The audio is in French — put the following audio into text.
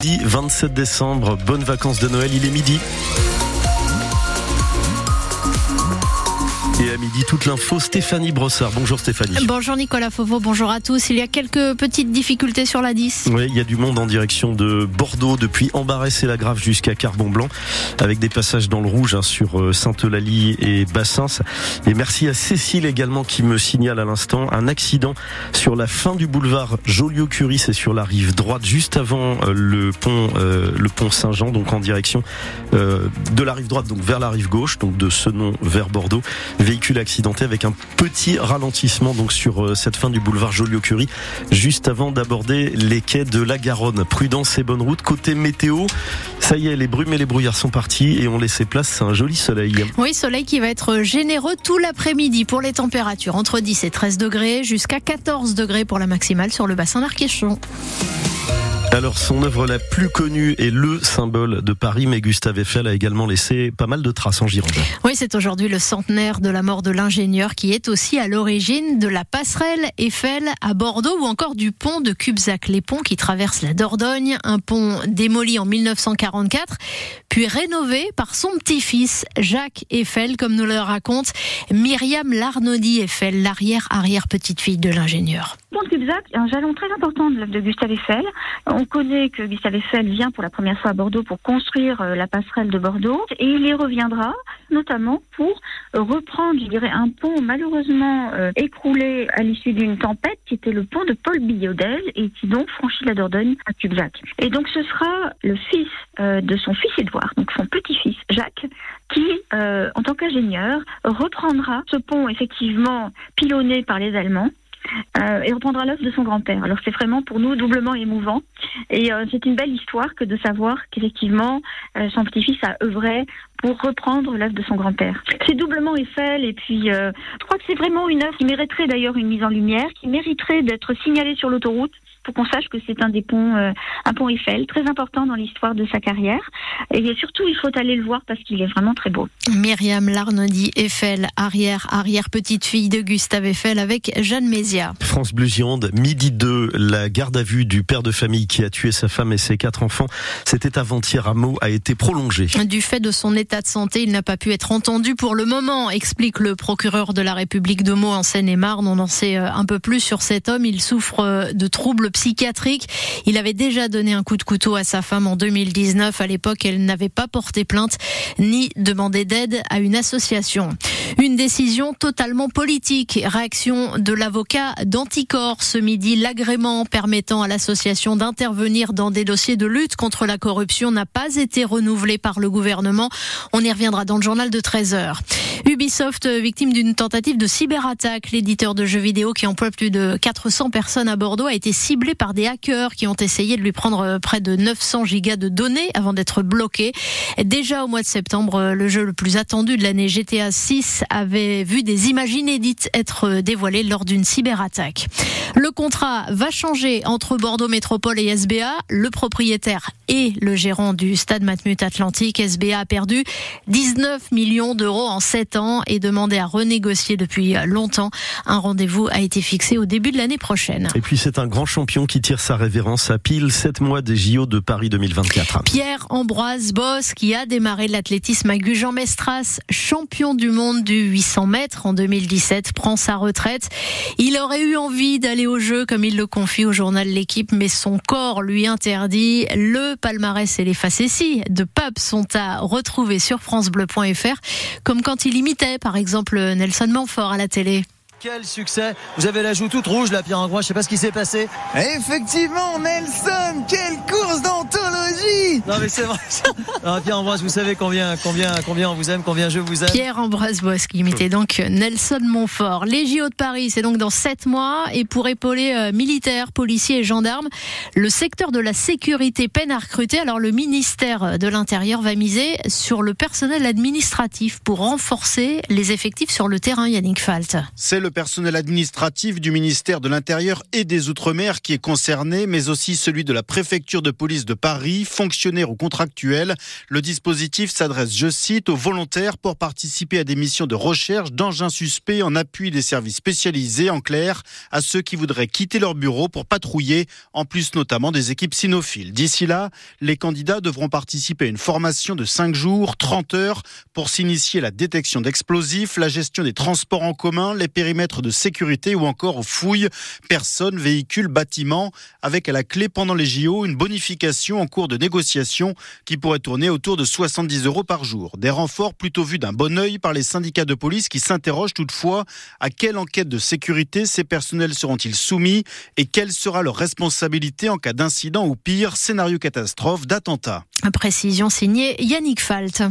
27 décembre, bonnes vacances de Noël, il est midi. Et à midi, toute l'info, Stéphanie Brossard. Bonjour Stéphanie. Bonjour Nicolas Fauveau, bonjour à tous. Il y a quelques petites difficultés sur la 10. Oui, il y a du monde en direction de Bordeaux, depuis Embarré et la Grave jusqu'à Carbon Blanc, avec des passages dans le rouge hein, sur euh, Sainte-Eulalie et Bassins. Et merci à Cécile également qui me signale à l'instant un accident sur la fin du boulevard Joliot-Curie, c'est sur la rive droite, juste avant euh, le pont, euh, le pont Saint-Jean, donc en direction de la rive droite, donc vers la rive gauche, donc de ce nom vers Bordeaux véhicule accidenté avec un petit ralentissement donc sur euh, cette fin du boulevard Joliot-Curie, juste avant d'aborder les quais de la Garonne. Prudence et bonne route. Côté météo, ça y est, les brumes et les brouillards sont partis et on laissé place à un joli soleil. Oui, soleil qui va être généreux tout l'après-midi pour les températures, entre 10 et 13 degrés, jusqu'à 14 degrés pour la maximale sur le bassin d'Arcachon. Alors son œuvre la plus connue est le symbole de Paris, mais Gustave Eiffel a également laissé pas mal de traces en Gironde. Oui, c'est aujourd'hui le centenaire de la mort de l'ingénieur qui est aussi à l'origine de la passerelle Eiffel à Bordeaux ou encore du pont de Cubzac, les ponts qui traversent la Dordogne, un pont démoli en 1944, puis rénové par son petit-fils Jacques Eiffel, comme nous le raconte Myriam Larnaudy Eiffel, l'arrière-arrière-petite-fille de l'ingénieur. Le pont de Cubzac est un jalon très important de l'œuvre de Gustave Eiffel. On connaît que Gustave Eiffel vient pour la première fois à Bordeaux pour construire euh, la passerelle de Bordeaux et il y reviendra notamment pour reprendre, je un pont malheureusement euh, écroulé à l'issue d'une tempête qui était le pont de Paul Billaudel et qui donc franchit la Dordogne à Cubzac. Et donc ce sera le fils euh, de son fils Édouard, donc son petit-fils Jacques, qui, en tant qu'ingénieur, reprendra ce pont effectivement pilonné par les Allemands euh, et reprendra l'œuvre de son grand-père. Alors c'est vraiment pour nous doublement émouvant et euh, c'est une belle histoire que de savoir qu'effectivement euh, son petit-fils a œuvré pour reprendre l'œuvre de son grand-père. C'est doublement Eiffel et puis je crois que c'est vraiment une œuvre qui mériterait d'ailleurs une mise en lumière, qui mériterait d'être signalée sur l'autoroute pour qu'on sache que c'est un des ponts, un pont Eiffel, très important dans l'histoire de sa carrière. Et surtout, il faut aller le voir parce qu'il est vraiment très beau. Myriam Larnody Eiffel, arrière, arrière petite fille de Gustave Eiffel avec Jeanne Mézia. France Bleu Gironde, midi 2, la garde à vue du père de famille qui a tué sa femme et ses quatre enfants, c'était avant-hier à Meaux, a été prolongée. Du fait de son état de santé, il n'a pas pu être entendu pour le moment, explique le procureur de la République de Meaux en Seine-et-Marne. On en sait euh, un peu plus sur cet homme. Il souffre euh, de troubles psychiatriques. Il avait déjà donné un coup de couteau à sa femme en 2019. À l'époque, elle n'avait pas porté plainte ni demandé d'aide à une association. Une décision totalement politique. Réaction de l'avocat d'Anticor ce midi. L'agrément permettant à l'association d'intervenir dans des dossiers de lutte contre la corruption n'a pas été renouvelé par le gouvernement. On y reviendra dans le journal de 13 heures. Ubisoft, victime d'une tentative de cyberattaque. L'éditeur de jeux vidéo qui emploie plus de 400 personnes à Bordeaux a été ciblé par des hackers qui ont essayé de lui prendre près de 900 gigas de données avant d'être bloqué. Déjà au mois de septembre, le jeu le plus attendu de l'année GTA 6 avait vu des images inédites être dévoilées lors d'une cyberattaque. Le contrat va changer entre Bordeaux Métropole et SBA. Le propriétaire et le gérant du stade Matmut Atlantique, SBA, a perdu 19 millions d'euros en 7 ans et demandé à renégocier depuis longtemps. Un rendez-vous a été fixé au début de l'année prochaine. Et puis c'est un grand champion qui tire sa révérence à pile 7 mois des JO de Paris 2024. Pierre-Ambroise Boss qui a démarré l'athlétisme à Gujan-Mestras, champion du monde du 800 mètres en 2017, prend sa retraite. Il aurait eu envie d'aller au jeu comme il le confie au journal L'équipe, mais son corps lui interdit. Le palmarès et les facéties de Pape sont à retrouver sur francebleu.fr, comme quand il imitait par exemple Nelson Manfort à la télé. Quel succès Vous avez la joue toute rouge là, Pierre Ambroise. Je sais pas ce qui s'est passé. Effectivement, Nelson, quelle course d'anthologie Non mais c'est vrai. Pierre Ambroise, vous savez combien, combien, combien on vous aime, combien je vous aime. Pierre Ambroise Bois qui imitait donc Nelson Montfort. Les JO de Paris, c'est donc dans sept mois et pour épauler euh, militaires, policiers et gendarmes, le secteur de la sécurité peine à recruter. Alors le ministère de l'Intérieur va miser sur le personnel administratif pour renforcer les effectifs sur le terrain. Yannick Falt. C'est le personnel administratif du ministère de l'Intérieur et des Outre-mer qui est concerné, mais aussi celui de la préfecture de police de Paris, fonctionnaire fonctionnaires ou contractuels. Le dispositif s'adresse, je cite, aux volontaires pour participer à des missions de recherche d'engins suspects en appui des services spécialisés, en clair, à ceux qui voudraient quitter leur bureau pour patrouiller, en plus notamment des équipes cynophiles. D'ici là, les candidats devront participer à une formation de 5 jours, 30 heures, pour s'initier à la détection d'explosifs, la gestion des transports en commun, les périmètres de sécurité ou encore aux fouilles, personnes, véhicules, bâtiments, avec à la clé pendant les JO une bonification en cours de négociation qui pourrait tourner autour de 70 euros par jour. Des renforts plutôt vus d'un bon oeil par les syndicats de police qui s'interrogent toutefois à quelle enquête de sécurité ces personnels seront-ils soumis et quelle sera leur responsabilité en cas d'incident ou pire, scénario catastrophe, d'attentat. Précision signée Yannick Falt.